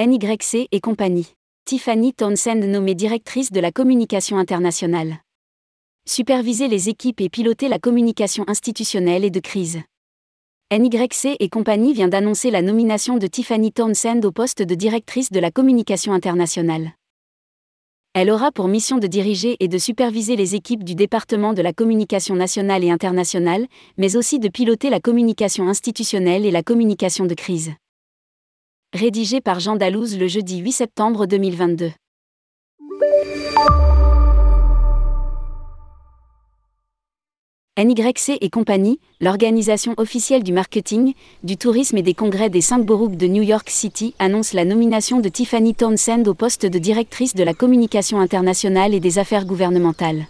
NYC et compagnie. Tiffany Townsend nommée directrice de la communication internationale. Superviser les équipes et piloter la communication institutionnelle et de crise. NYC et compagnie vient d'annoncer la nomination de Tiffany Townsend au poste de directrice de la communication internationale. Elle aura pour mission de diriger et de superviser les équipes du département de la communication nationale et internationale, mais aussi de piloter la communication institutionnelle et la communication de crise rédigé par Jean Dalouse le jeudi 8 septembre 2022. NYC et compagnie, l'organisation officielle du marketing, du tourisme et des congrès des cinq boroughs de New York City, annonce la nomination de Tiffany Townsend au poste de directrice de la communication internationale et des affaires gouvernementales.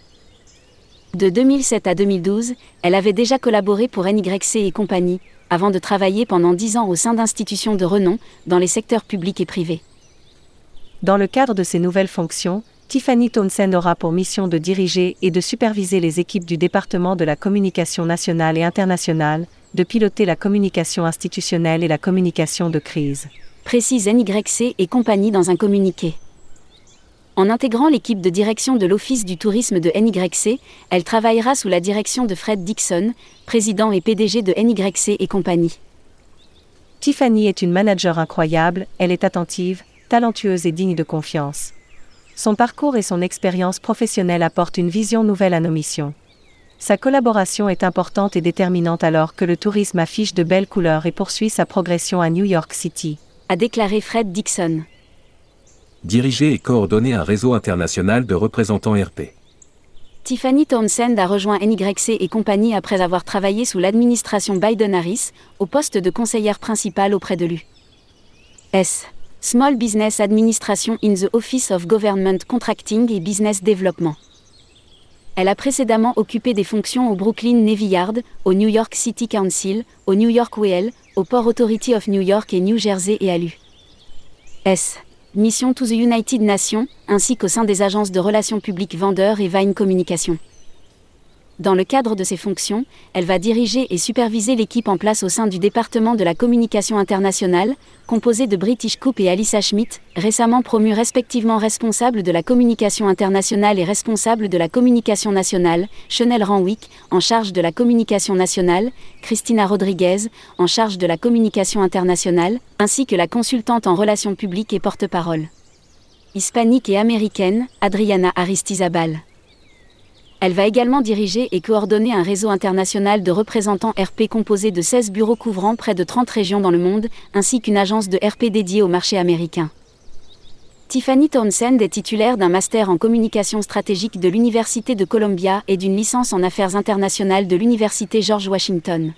De 2007 à 2012, elle avait déjà collaboré pour NYC et compagnie, avant de travailler pendant dix ans au sein d'institutions de renom, dans les secteurs publics et privés. Dans le cadre de ces nouvelles fonctions, Tiffany Townsend aura pour mission de diriger et de superviser les équipes du département de la communication nationale et internationale, de piloter la communication institutionnelle et la communication de crise. Précise NYC et compagnie dans un communiqué. En intégrant l'équipe de direction de l'Office du tourisme de NYC, elle travaillera sous la direction de Fred Dixon, président et PDG de NYC et compagnie. Tiffany est une manager incroyable, elle est attentive, talentueuse et digne de confiance. Son parcours et son expérience professionnelle apportent une vision nouvelle à nos missions. Sa collaboration est importante et déterminante alors que le tourisme affiche de belles couleurs et poursuit sa progression à New York City, a déclaré Fred Dixon diriger et coordonner un réseau international de représentants RP. Tiffany Townsend a rejoint NYC et compagnie après avoir travaillé sous l'administration Biden-Harris, au poste de conseillère principale auprès de l'U.S. Small Business Administration in the Office of Government Contracting et Business Development. Elle a précédemment occupé des fonctions au Brooklyn Navy Yard, au New York City Council, au New York WEL, au Port Authority of New York et New Jersey et à l'U.S. Mission to the United Nations, ainsi qu'au sein des agences de relations publiques vendeurs et Vine Communication. Dans le cadre de ses fonctions, elle va diriger et superviser l'équipe en place au sein du département de la communication internationale, composée de British Coupe et Alissa Schmidt, récemment promues respectivement responsables de la communication internationale et responsable de la communication nationale, Chanel Ranwick, en charge de la communication nationale, Christina Rodriguez, en charge de la communication internationale, ainsi que la consultante en relations publiques et porte-parole. Hispanique et américaine, Adriana Aristizabal. Elle va également diriger et coordonner un réseau international de représentants RP composé de 16 bureaux couvrant près de 30 régions dans le monde, ainsi qu'une agence de RP dédiée au marché américain. Tiffany Townsend est titulaire d'un master en communication stratégique de l'Université de Columbia et d'une licence en affaires internationales de l'Université George Washington.